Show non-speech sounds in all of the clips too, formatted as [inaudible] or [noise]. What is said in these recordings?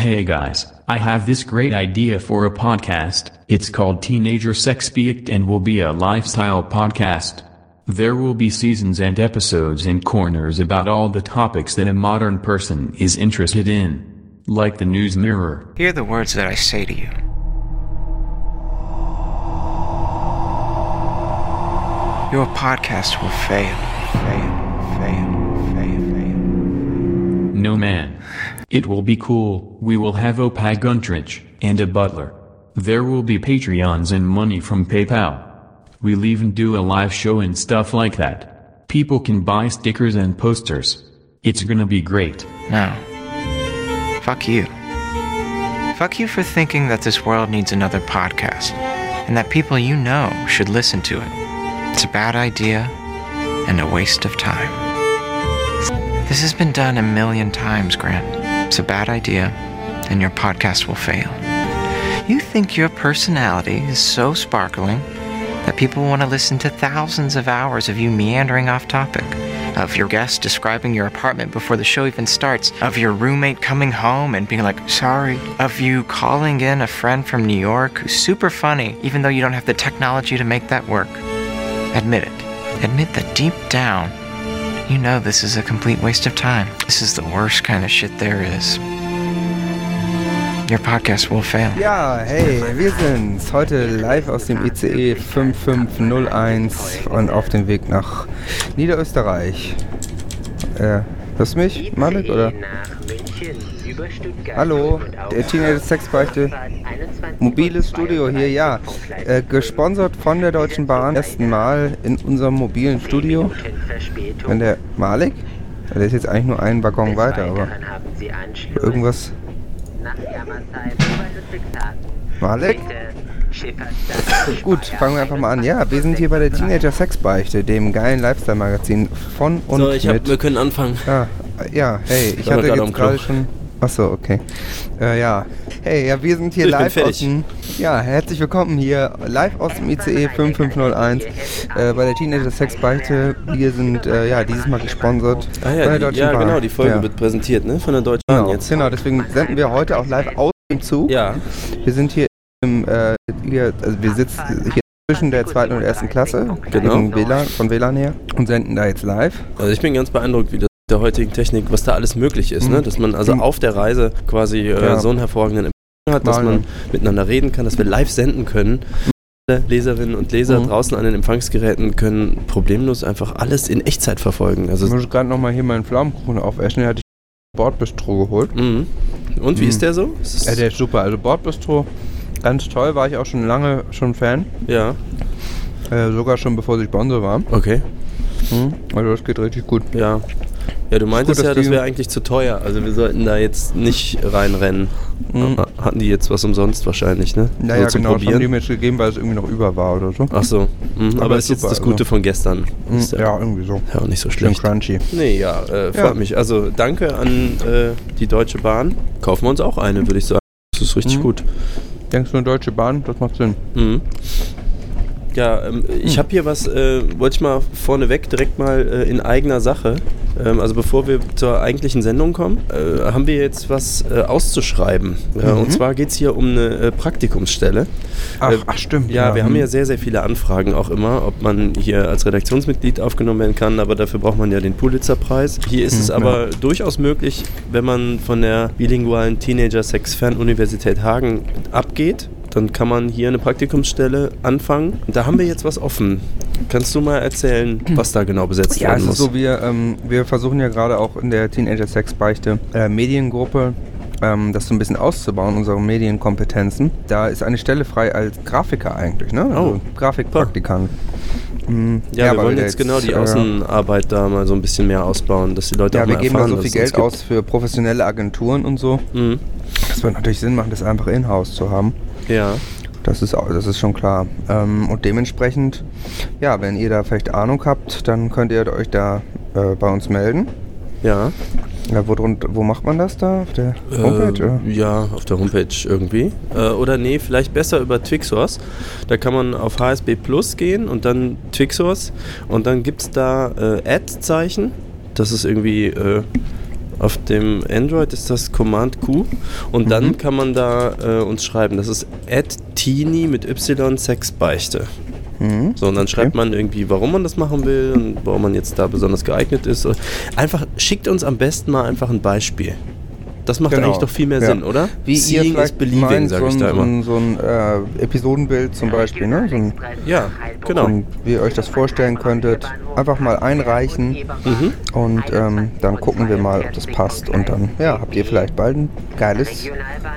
Hey guys, I have this great idea for a podcast. It's called Teenager Sex Speak and will be a lifestyle podcast. There will be seasons and episodes and corners about all the topics that a modern person is interested in. Like the news mirror. Hear the words that I say to you. Your podcast will fail, fail, fail, fail, fail. No man. It will be cool, we will have Opag Guntrich, and a butler. There will be Patreons and money from PayPal. We'll even do a live show and stuff like that. People can buy stickers and posters. It's gonna be great. No. Fuck you. Fuck you for thinking that this world needs another podcast and that people you know should listen to it. It's a bad idea and a waste of time. This has been done a million times, Grant. It's a bad idea and your podcast will fail. You think your personality is so sparkling that people want to listen to thousands of hours of you meandering off topic, of your guest describing your apartment before the show even starts, of your roommate coming home and being like, sorry, of you calling in a friend from New York who's super funny, even though you don't have the technology to make that work. Admit it. Admit that deep down, you know this is a complete waste of time. This is the worst kind of shit there is. Your podcast will fail. Ja, hey, wir sind's. Heute live aus dem ICE 5501 und auf dem Weg nach Niederösterreich. Äh, hörst du mich, Malik, oder? Hallo, der Teenage Sexbeichte. Mobiles Studio hier, ja. Äh, gesponsert von der Deutschen Bahn. Ersten Mal in unserem mobilen Studio. Wenn der Malik? Der ist jetzt eigentlich nur einen Waggon weiter, aber irgendwas. Malik? Gut, fangen wir einfach mal an. Ja, wir sind hier bei der Teenager Sexbeichte, dem geilen Lifestyle-Magazin von und So, ich hab, mit. wir können anfangen. Ja, ja, hey, ich war hatte gerade gerade schon. Achso, okay. Äh, ja. Hey, ja, wir sind hier Ich live aus dem. Ja, herzlich willkommen hier live aus dem ICE 5501 äh, bei der Teenager Sexbeichte. Wir sind äh, ja dieses Mal gesponsert Ah von ja, der die, Deutschen ja Bahn. genau, die Folge ja. wird präsentiert, ne? Von der Deutschen Bahn Genau, jetzt. genau, deswegen senden wir heute auch live aus dem Zug. Ja, Wir sind hier im, äh, hier, also wir sitzen hier zwischen der zweiten und ersten Klasse, Genau. WLAN, von WLAN her und senden da jetzt live. also ich bin ganz beeindruckt, wie das der heutigen Technik, was da alles möglich ist, Mhm. ne? Dass man also Mhm. auf der Reise quasi äh, Ja. so einen hervorragenden Empfang hat, dass Mal, man ja. miteinander reden kann, dass wir live senden können. Alle Leserinnen und Leser Mhm. draußen an den Empfangsgeräten können problemlos einfach alles in Echtzeit verfolgen. Ich Also muss gerade nochmal hier meinen Pflaumenkuchen aufessen, den hatte ich Bordbistro geholt. mhm. Und wie Mhm. ist der so? Ist Ja, der ist super. Also Bordbistro, ganz toll, war ich auch schon lange schon Fan. ja, Äh, sogar schon bevor sie Sponsor war. okay. Mhm. Also das geht richtig gut. Ja. Ja, du meintest dass ja, das wäre eigentlich zu teuer. Also wir sollten da jetzt nicht reinrennen. Mhm. Ha- Hatten die jetzt was umsonst wahrscheinlich, ne? Naja, so zum genau, das haben die Probieren. mir jetzt gegeben, weil es irgendwie noch über war oder so. Ach so. Mhm, aber, Aber ist jetzt super, das Gute also. von gestern. Mhm. Ist Ja, irgendwie so. ja auch nicht so Schön schlecht. crunchy. Nee, ja, äh, freut Ja. mich. Also danke an äh, die Deutsche Bahn. Kaufen wir uns auch eine, würde ich sagen. Das ist richtig Mhm. gut. Denkst du, eine Deutsche Bahn, das macht Sinn. Mhm. Ja, ähm, ich habe hier was, äh, wollte ich mal vorneweg direkt mal äh, in eigener Sache. Ähm, also bevor wir zur eigentlichen Sendung kommen, äh, haben wir jetzt was äh, auszuschreiben. Ja, Mhm. Und zwar geht es hier um eine äh, Praktikumsstelle. Ach, Äh, ach stimmt. Ja, wir haben hm. ja sehr, sehr viele Anfragen auch immer, ob man hier als Redaktionsmitglied aufgenommen werden kann, aber dafür braucht man ja den Pulitzer-Preis. Hier ist Hm, es aber durchaus möglich, wenn man von der bilingualen Teenager-Sex-Fernuniversität Hagen abgeht, dann kann man hier eine Praktikumsstelle anfangen. Da haben wir jetzt was offen. Kannst du mal erzählen, was da genau besetzt Ja, werden muss? ist so, wir, ähm, wir versuchen ja gerade auch in der Teenager Sex Beichte äh, Mediengruppe ähm, das so ein bisschen auszubauen, unsere Medienkompetenzen. Da ist eine Stelle frei als Grafiker eigentlich, ne? Also Oh. Grafikpraktikant. Mhm. ja, wir weil wollen jetzt genau die äh, Außenarbeit da mal so ein bisschen mehr ausbauen, dass die Leute Ja, auch wir mal geben da erfahren, so was viel es Geld aus für professionelle Agenturen und so. Mhm. Das wird natürlich Sinn machen, das einfach in-house zu haben. Ja. Das ist, das ist schon klar. Ähm, und dementsprechend, ja, wenn ihr da vielleicht Ahnung habt, dann könnt ihr euch da äh, bei uns melden. Ja. Ja, wo, wo macht man das da? Auf der Homepage? Äh, oder? ja, auf der Homepage irgendwie. Äh, oder nee, vielleicht besser über Twixsource. Da kann man auf HSB Plus gehen und dann Twixsource und dann gibt es da äh, Ad-Zeichen. Das ist irgendwie äh, Auf dem Android ist das Command Q und dann Mhm. kann man da äh, uns schreiben. Das ist teeny mit y Sexbeichte. Mhm. So, und dann schreibt man irgendwie, warum man das machen will und warum man jetzt da besonders geeignet ist. Einfach schickt uns am besten mal einfach ein Beispiel. Das macht Genau. eigentlich doch viel mehr Ja. Sinn, oder? Wie ihr Seeing is vielleicht believing, meint, sage so ich da so ein, so ein äh, Episodenbild zum Beispiel, ne? So ein, Ja, genau. Und wie ihr euch das vorstellen könntet, einfach mal einreichen Mhm. und ähm, dann gucken wir mal, ob das passt. Und dann ja, habt ihr vielleicht bald ein geiles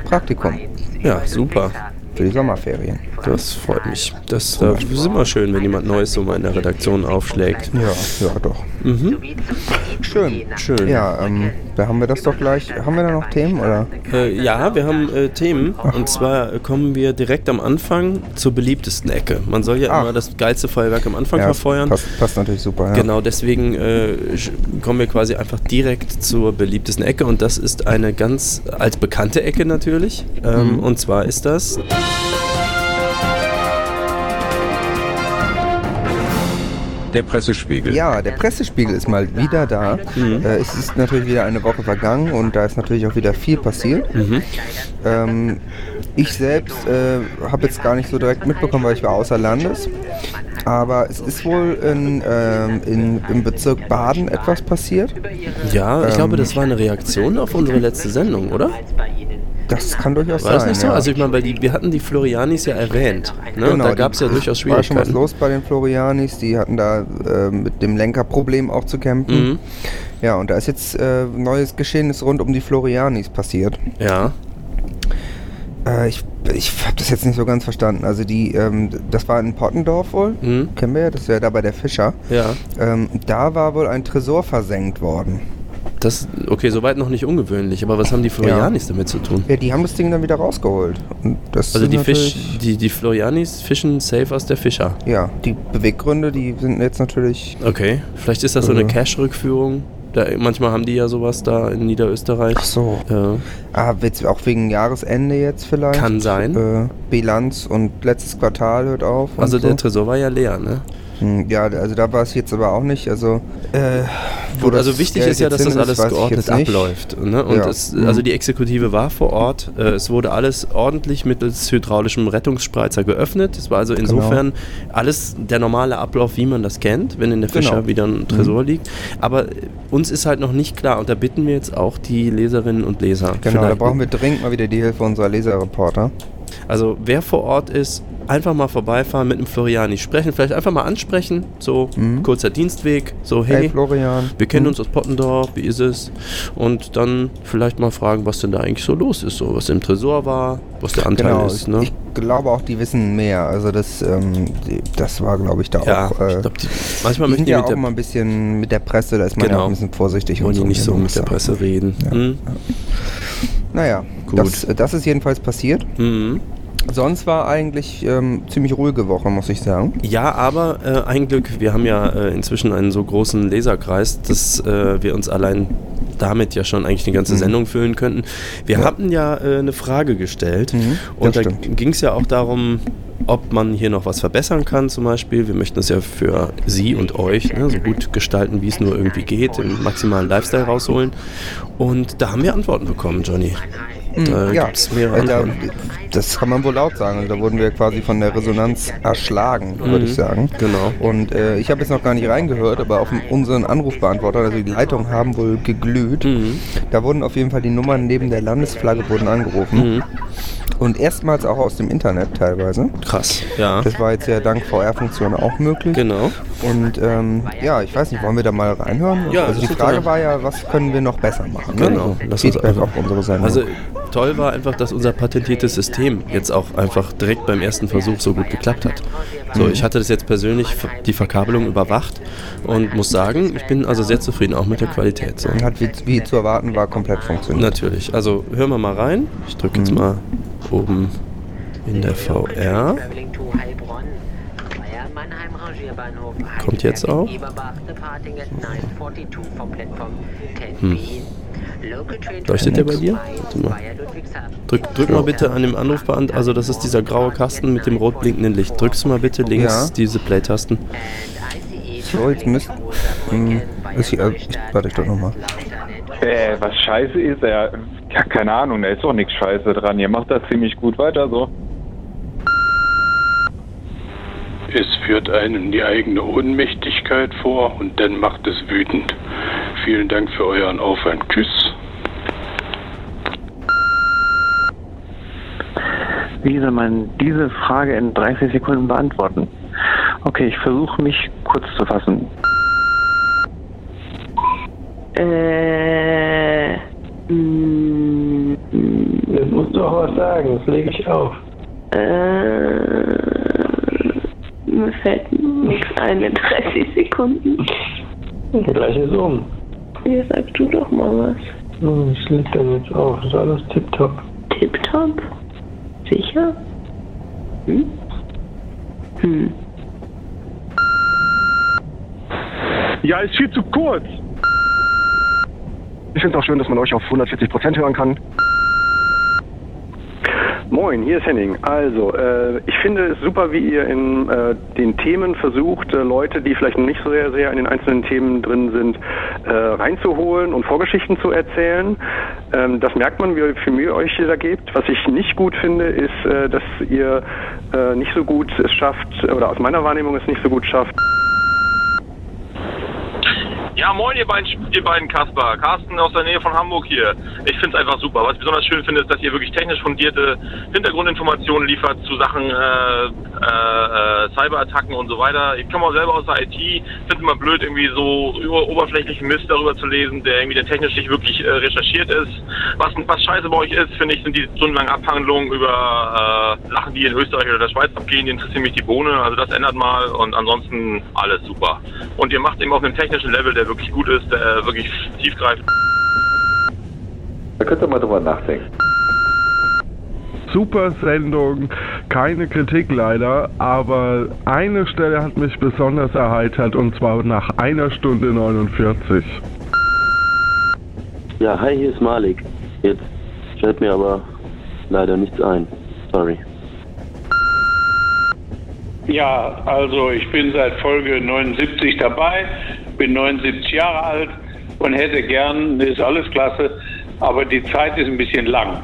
Praktikum Ja, super. für die Sommerferien. Das freut mich. Das äh, ist immer schön, wenn jemand Neues so mal in der Redaktion aufschlägt. Ja, ja doch. Mhm. Schön. Schön. Ja, ähm, da haben wir das doch gleich. Haben wir da noch Themen oder? Äh, ja, wir haben äh, Themen. Und zwar äh, kommen wir direkt am Anfang zur beliebtesten Ecke. Man soll ja Ach. immer das geilste Feuerwerk am Anfang ja, verfeuern. passt, passt natürlich super. Ja. Genau, deswegen äh, kommen wir quasi einfach direkt zur beliebtesten Ecke und das ist eine ganz als bekannte Ecke natürlich. Ähm, Mhm. Und zwar ist das Der Pressespiegel. Ja, der Pressespiegel ist mal wieder da. Mhm. Äh, es ist natürlich wieder eine Woche vergangen und da ist natürlich auch wieder viel passiert. Mhm. Ähm, ich selbst äh, habe jetzt gar nicht so direkt mitbekommen, weil ich war außer Landes. Aber es ist wohl in, ähm, in, im Bezirk Baden etwas passiert. Ja, ich Ähm. glaube, das war eine Reaktion auf unsere letzte Sendung, oder? Das kann durchaus War das sein. nicht so? ja. Also ich meine, weil die, wir hatten die Florianis ja erwähnt. Ne? Und Genau, da gab es ja durchaus War schon was Schwierigkeiten. los bei den Florianis. Die hatten da äh, mit dem Lenkerproblem auch zu kämpfen. Mhm. Ja, und da ist jetzt äh, neues Geschehnis rund um die Florianis passiert. Ja. Äh, ich ich habe das jetzt nicht so ganz verstanden. Also die, ähm, das war in Pottendorf wohl. Mhm. Kennen wir ja, das wäre da bei der Fischer. Ja. Ähm, da war wohl ein Tresor versenkt worden. Das, okay, soweit noch nicht ungewöhnlich, aber was haben die Florianis damit zu tun? Ja, die haben das Ding dann wieder rausgeholt. Also die, Fisch, die, die Florianis fischen safe aus der Fischer. Ja, die Beweggründe, die sind jetzt natürlich. Okay, vielleicht ist das so eine Äh. Cash-Rückführung. Da, manchmal haben die ja sowas da in Niederösterreich. Ach so. Ja. Ah, jetzt auch wegen Jahresende jetzt vielleicht. Kann sein. Äh, Bilanz und letztes Quartal hört auf. Also so. der Tresor war ja leer, ne? Hm, Ja, also da war es jetzt aber auch nicht. Also, äh, Gut, also wichtig ist ja, dass das alles geordnet abläuft. Ne? Und Ja. es, Mhm. also die Exekutive war vor Ort. Äh, es wurde alles ordentlich mittels hydraulischem Rettungsspreizer geöffnet. Es war also insofern alles der normale Ablauf, wie man das kennt, wenn in der Fischer Genau. Mhm. wieder ein Tresor liegt. Aber uns ist halt noch nicht klar, und da bitten wir jetzt auch die Leserinnen und Leser. Genau, da brauchen wir dringend mal wieder die Hilfe unserer Leserreporter. Also wer vor Ort ist, einfach mal vorbeifahren, mit einem Floriani sprechen, vielleicht einfach mal ansprechen, so Mhm. kurzer Dienstweg, so Hey, hey, Florian. wir kennen Hm? uns aus Pottendorf, wie ist es? Und dann vielleicht mal fragen, was denn da eigentlich so los ist, so was im Tresor war, was der Anteil Genau, ist. Ne? ich glaube auch, die wissen mehr. Also das, ähm, das war, glaube ich, da ja, auch. Äh, ich manchmal die möchten sind die ja auch der, mal ein bisschen mit der Presse, da ist man ja Genau. auch ein bisschen vorsichtig wollen die nicht so wie man mit der Presse reden. Ja. Hm? Naja, Gut. das, das ist jedenfalls passiert. Mhm. Sonst war eigentlich ähm, ziemlich ruhige Woche, muss ich sagen. Ja, aber äh, ein Glück, wir haben ja äh, inzwischen einen so großen Leserkreis, dass äh, wir uns allein damit ja schon eigentlich eine ganze Mhm. Sendung füllen könnten. Wir Ja. hatten ja äh, eine Frage gestellt Mhm, und da ging es ja auch darum, ob man hier noch was verbessern kann zum Beispiel. Wir möchten es ja für Sie und euch ne, so gut gestalten, wie es nur irgendwie geht, den maximalen Lifestyle rausholen. Und da haben wir Antworten bekommen, Johnny. Da ja, da, das kann man wohl laut sagen. Also da wurden wir quasi von der Resonanz erschlagen, würde ich sagen. Genau. Und äh, ich habe jetzt noch gar nicht reingehört, aber auf unseren Anrufbeantworter, also die Leitungen haben wohl geglüht. Mhm. Da wurden auf jeden Fall die Nummern neben der Landesflagge wurden angerufen. Mhm. Und erstmals auch aus dem Internet teilweise. Krass, ja. Das war jetzt ja dank VR-Funktion auch möglich. Genau. Und ähm, ja, ich weiß nicht, wollen wir da mal reinhören? Ja, also die. Frage war ja, was können wir noch besser machen? ne? Genau, Also lass uns einfach- auf unsere Sendung. Also toll war einfach, dass unser patentiertes System jetzt auch einfach direkt beim ersten Versuch so gut geklappt hat. So, ich hatte das jetzt persönlich die Verkabelung überwacht und muss sagen, ich bin also sehr zufrieden auch mit der Qualität. So. hat wie, wie zu erwarten war komplett funktioniert. Natürlich. Also hören wir mal rein. Ich drücke jetzt mal oben in der VR. Kommt jetzt auch? Hm. Leuchtet der bei dir? Warte mal. Drück, drück mal bitte an dem Anrufband, also das ist dieser graue Kasten mit dem rot blinkenden Licht. Drückst du mal bitte links Ja. diese Play-Tasten. So, jetzt müsst- hm, ist hier- ich- warte, ich drück noch mal. Äh, was scheiße ist, ja, ja, keine Ahnung, da ist doch nichts scheiße dran. Ihr macht das ziemlich gut weiter so. Es führt einen die eigene Ohnmächtigkeit vor und dann macht es wütend. Vielen Dank für euren Aufwand. Tschüss. Wie soll man diese Frage in 30 Sekunden beantworten? Okay, ich versuche mich kurz zu fassen. Äh. Mh, Auch was sagen, das lege ich auf. äh. Mir fällt nichts ein in 30 Sekunden. Gleich ist um. Hier sagst du doch mal was. Ich leg dann jetzt auf, das ist alles tipptopp. Tipptopp? Sicher? Hm? Hm. Ja, ist viel zu kurz. Ich finde es auch schön, dass man euch auf 140 Prozent hören kann. Moin, hier ist Henning. Also, äh, ich finde es super, wie ihr in äh, den Themen versucht, äh, Leute, die vielleicht nicht so sehr, sehr in den einzelnen Themen drin sind, äh, reinzuholen und Vorgeschichten zu erzählen. Ähm, das merkt man, wie viel Mühe euch da gebt. Was ich nicht gut finde, ist, äh, dass ihr äh, nicht so gut es schafft, oder aus meiner Wahrnehmung es nicht so gut schafft, Ja, moin, ihr beiden, ihr beiden Kasper. Carsten aus der Nähe von Hamburg hier. Ich finde es einfach super. Was ich besonders schön finde, ist, dass ihr wirklich technisch fundierte Hintergrundinformationen liefert zu Sachen äh, äh, äh, Cyberattacken und so weiter. Ich komme auch selber aus der IT. finde immer blöd, irgendwie so oberflächlichen Mist darüber zu lesen, der irgendwie der technisch nicht wirklich äh, recherchiert ist. Was, was scheiße bei euch ist, finde ich, sind die stundenlangen Abhandlungen über äh, Sachen, die in Österreich oder der Schweiz abgehen. Die interessieren mich die Bohne. Also das ändert mal und ansonsten alles super. Und ihr macht eben auf einem technischen Level, der wirklich gut ist, der wirklich tiefgreifend. Da könnt ihr mal drüber nachdenken. Super Sendung, keine Kritik leider, aber eine Stelle hat mich besonders erheitert und zwar nach einer Stunde 49. Ja, hi, hier ist Malik. Jetzt fällt mir aber leider nichts ein. Sorry. Ja, also ich bin seit Folge 79 dabei, bin 79 Jahre alt und hätte gern, ist alles klasse, aber die Zeit ist ein bisschen lang.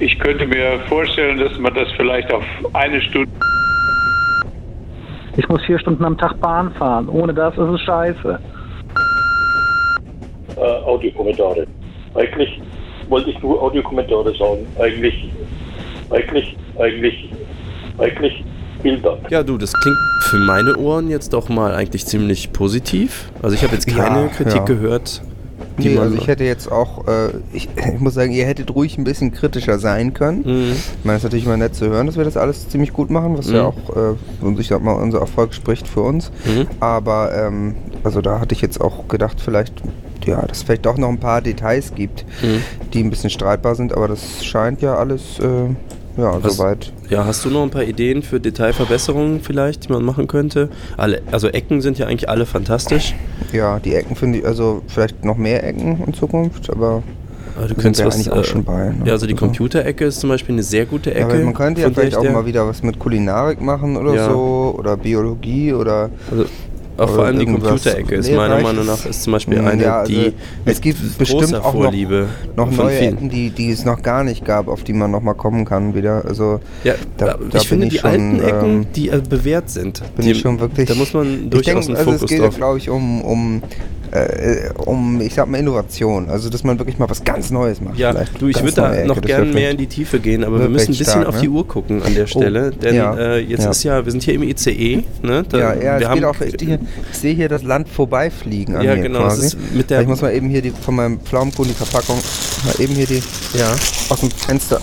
Ich könnte mir vorstellen, dass man das vielleicht auf eine Stunde. Ich muss vier Stunden am Tag Bahn fahren. Ohne das ist es scheiße. äh, Audiokommentare. Eigentlich wollte ich nur Audiokommentare sagen. Eigentlich, eigentlich, eigentlich, eigentlich Bilder. Ja, du, das klingt für meine Ohren jetzt doch mal eigentlich ziemlich positiv. Also ich habe jetzt keine Ja, Kritik ja. gehört. Die Nee, also ich hätte jetzt auch, äh, ich, [laughs] ich muss sagen, ihr hättet ruhig ein bisschen kritischer sein können. Mhm. Ich meine, es ist natürlich immer nett zu hören, dass wir das alles ziemlich gut machen, was ja Mhm. auch, äh, und ich sag mal, unser Erfolg spricht für uns. Mhm. Aber, ähm, also da hatte ich jetzt auch gedacht, vielleicht, ja, dass es vielleicht doch noch ein paar Details gibt, Mhm. die ein bisschen streitbar sind, aber das scheint ja alles, äh, ja, Hast- soweit. Ja, hast du noch ein paar Ideen für Detailverbesserungen vielleicht, die man machen könnte? Alle, also Ecken sind ja eigentlich alle fantastisch. Ja, die Ecken finde ich, also vielleicht noch mehr Ecken in Zukunft, aber Aber du könntest was, eigentlich auch äh, schon bei. Ne? Ja, also die Computerecke ist zum Beispiel eine sehr gute Ja, Ecke. aber man könnte ja vielleicht ich auch mal wieder was mit Kulinarik machen oder Ja. so oder Biologie oder Also auch vor allem die Computerecke ist meiner. Meinung nach ist zum Beispiel Mm, eine, ja, also die es gibt bestimmt auch noch, noch neue vielen. Ecken, die, die es noch gar nicht gab, auf die man noch mal kommen kann wieder. Also Ja, da, aber da ich finde die schon, alten Ecken, ähm, die äh, bewährt sind. bin die, ich schon wirklich. Da muss man ich durchaus denke, einen also Fokus es geht glaube ich, um, um, äh, um, ich sag mal, Innovation. Also, dass man wirklich mal was ganz Neues macht. Ja, vielleicht. du, ich würde da Ecke, noch das gern wär mehr in die Tiefe gehen, aber wir müssen ein bisschen stark, auf die ne? Uhr gucken an der Stelle, Oh, denn ja, äh, jetzt ja. ist ja, wir sind hier im ICE, ne? Da, ja, ja, wir haben, auch, ich, hier, ich sehe hier das Land vorbeifliegen an Ja, mir genau, quasi. mit der- ich muss mal eben hier die, von meinem Pflaumenkuchen die Verpackung, mal eben hier die ja. aus dem Fenster.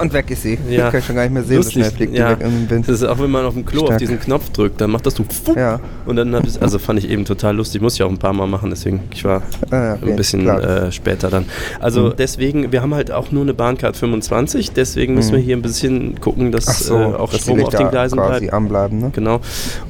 Und weg ist sie. Ja. Ich kann schon gar nicht mehr sehen, Lustig, so schnell fliegt ja. die weg im Wind. Das ist auch, wenn man auf dem Klo auf Stark. diesen Knopf drückt, dann macht das so Ja. und dann hab ich, also fand ich eben total lustig, muss ich auch ein paar Mal machen, deswegen, ich war Ah, ja, okay, ein bisschen äh, später dann. Also Mhm. deswegen, wir haben halt auch nur eine Bahncard 25, deswegen müssen Mhm. wir hier ein bisschen gucken, dass so, äh, auch dass Strom auf den Gleisen bleibt. anbleiben, ne? Genau.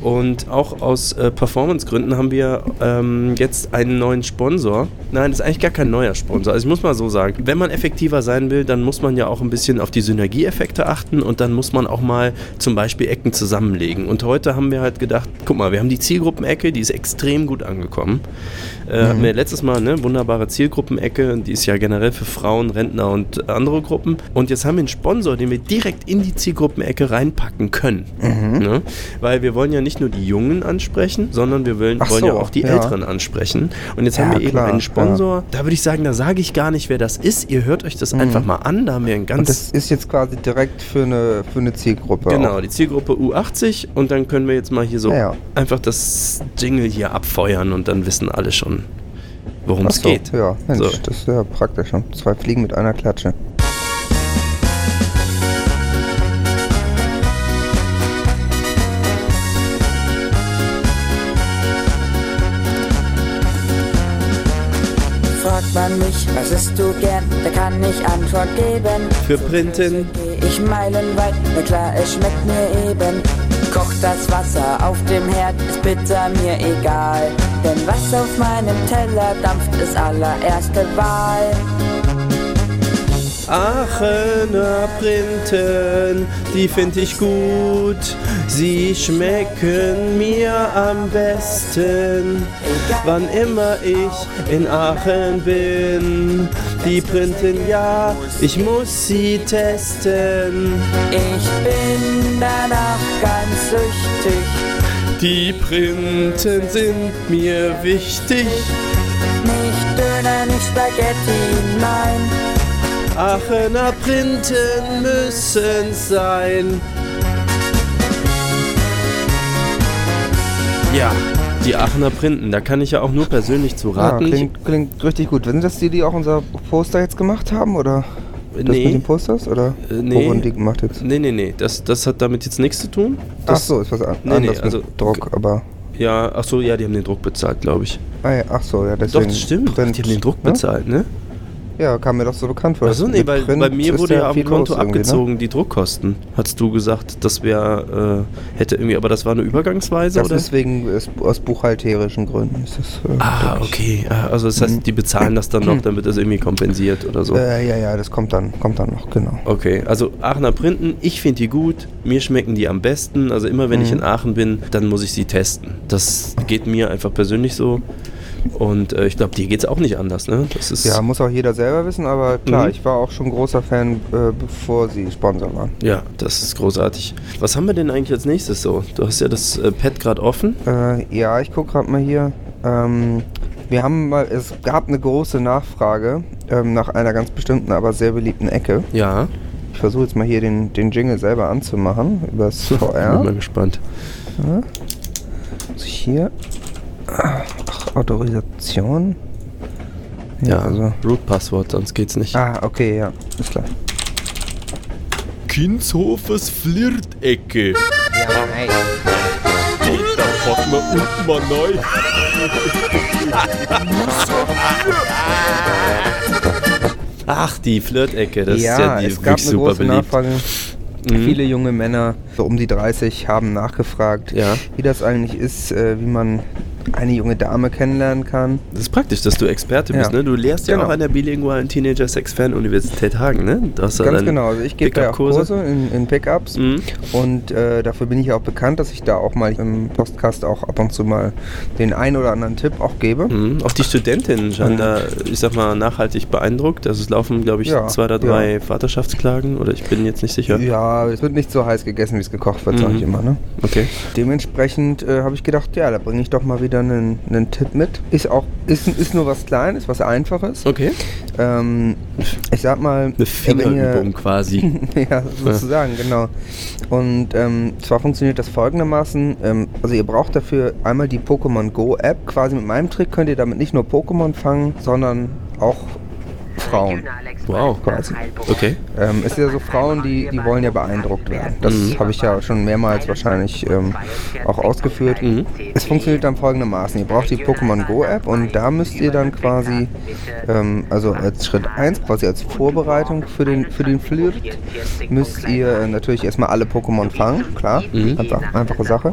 Und auch aus äh, Performance-Gründen haben wir ähm, jetzt einen neuen Sponsor. Nein, das ist eigentlich gar kein neuer Sponsor. Also ich muss mal so sagen, wenn man effektiver sein will, dann muss man ja auch ein bisschen auf die Synergieeffekte achten und dann muss man auch mal zum Beispiel Ecken zusammenlegen. Und heute haben wir halt gedacht, guck mal, wir haben die Zielgruppenecke, die ist extrem gut angekommen. Äh, Mhm. hatten wir letztes Mal eine wunderbare Zielgruppenecke, die ist ja generell für Frauen, Rentner und andere Gruppen. Und jetzt haben wir einen Sponsor, den wir direkt in die Zielgruppenecke reinpacken können. Mhm. Ne? Weil wir wollen ja nicht nur die Jungen ansprechen, sondern wir wollen, Ach wollen so, ja auch die ja. Älteren ansprechen. Und jetzt haben Ja, wir eben klar, einen Sponsor. Da würde ich sagen, da sage ich gar nicht, wer das ist. Ihr hört euch das Mhm. einfach mal an. Da haben wir Und ganz das ist jetzt quasi direkt für eine, für eine Zielgruppe. Genau, auch. die Zielgruppe U80 und dann können wir jetzt mal hier so Ja, ja. einfach das Jingle hier abfeuern und dann wissen alle schon, worum es so, geht. Ja, Mensch, So. das ist ja praktisch. Zwei Fliegen mit einer Klatsche. Man mich, was isst du gern, da kann ich Antwort geben. Für Printen Geh ich meilenweit, na klar, es schmeckt mir eben. Kocht das Wasser auf dem Herd, ist bitter mir egal. Denn was auf meinem Teller dampft, ist allererste Wahl. Aachener Printen, die finde ich gut. Sie schmecken mir am besten, wann immer ich in Aachen bin. Die Printen, ja, ich muss sie testen. Ich bin danach ganz süchtig. Die Printen sind mir wichtig. Nicht Döner, nicht Spaghetti, nein. Aachener Printen müssen sein. Ja, die Aachener Printen, da kann ich ja auch nur persönlich zu Ja, raten. klingt, klingt richtig gut. Sind das die, die auch unser Poster jetzt gemacht haben? Oder das Nee. mit den Posters? Oder Äh, wo nee. wurden die gemacht jetzt? nee, nee, nee, das, das hat damit jetzt nichts zu tun. Ach Das, so, ist was an Nee, nee, anderes also- mit Druck, aber... Ja, ach so, ja, die haben den Druck bezahlt, glaube ich. Ah, ja, ach so, ja, Doch, deswegen... das stimmt. Print, die haben den Druck ne? bezahlt, ne? Ja, kam mir doch so bekannt vor. Achso, nee, weil Print bei mir wurde ja am Konto ne? abgezogen die Druckkosten. Hast du gesagt, das wäre, äh, hätte irgendwie, aber das war eine Übergangsweise, Das oder? ist wegen, ist aus buchhalterischen Gründen. Ist das, äh, Ah, ich. okay. Ah, Also das heißt, die bezahlen das dann noch, [clears throat] dann wird das irgendwie kompensiert oder so. Äh, ja, ja, das kommt dann, kommt dann noch, genau. Okay, also Aachener Printen, ich finde die gut, mir schmecken die am besten. Also immer wenn ich Mhm. in Aachen bin, dann muss ich sie testen. Das geht mir einfach persönlich so. Und äh, ich glaube, dir geht es auch nicht anders, ne? Das ist Ja, muss auch jeder selber wissen, aber klar, Mhm. ich war auch schon großer Fan, äh, bevor sie Sponsor waren. ja, das ist großartig. Was haben wir denn eigentlich als nächstes so? Du hast ja das äh, Pad gerade offen. Äh, ja, ich gucke gerade mal hier. Ähm, wir haben mal, es gab eine große Nachfrage ähm, nach einer ganz bestimmten, aber sehr beliebten Ecke. Ja. Ich versuche jetzt mal hier den, den Jingle selber anzumachen, übers [laughs] Bin VR. mal gespannt. Ja. Muss ich hier. Ach, Autorisation. Ja, also. Root-Passwort, sonst geht's nicht. Ah, okay, ja, ist klar. Kinshofers Flirtecke. Ja, hey. Da packen wir unten mal neu. Ach, die Flirtecke, das ja, ist ja die es gab wirklich eine super große beliebt. Nachfrage. Mhm. Viele junge Männer, so um die 30, haben nachgefragt, Ja. wie das eigentlich ist, äh, wie man eine junge Dame kennenlernen kann. Das ist praktisch, dass du Experte Ja. bist, ne? Du lehrst ja Genau. auch an der bilingualen Teenager Sex Fernuniversität Hagen, ne? Ganz genau, also ich gebe da auch. Kurse in, in Pickups Mhm. und äh, dafür bin ich auch bekannt, dass ich da auch mal im Podcast auch ab und zu mal den ein oder anderen Tipp auch gebe. Mhm. Auch die Studentinnen scheinen da, ich sag mal, nachhaltig beeindruckt. Also es laufen, glaube ich, Ja, zwei oder drei ja. Vaterschaftsklagen oder ich bin jetzt nicht sicher. Ja, es wird nicht so heiß gegessen, wie es gekocht wird, Mhm. ich immer. Ne? Okay. Dementsprechend äh, habe ich gedacht, ja, da bringe ich doch mal wieder einen, einen Tipp mit. Ist auch, ist, ist nur was Kleines, was Einfaches. Okay. Ähm, ich sag mal, Eine Fingerübung quasi. [laughs] ja, sozusagen, genau. Und ähm, zwar funktioniert das folgendermaßen, ähm, also ihr braucht dafür einmal die Pokémon Go App. Quasi mit meinem Trick könnt ihr damit nicht nur Pokémon fangen, sondern auch Frauen. Wow. Quasi. Okay. Ähm, es sind ja so Frauen, die, die wollen ja beeindruckt werden. Das Mhm. habe ich ja schon mehrmals wahrscheinlich ähm, auch ausgeführt. Mhm. Es funktioniert dann folgendermaßen. Ihr braucht die Pokémon Go App und da müsst ihr dann quasi, ähm, also als Schritt 1, quasi als Vorbereitung für den, für den Flirt, müsst ihr äh, natürlich erstmal alle Pokémon fangen, klar, Mhm. einfach, einfache Sache.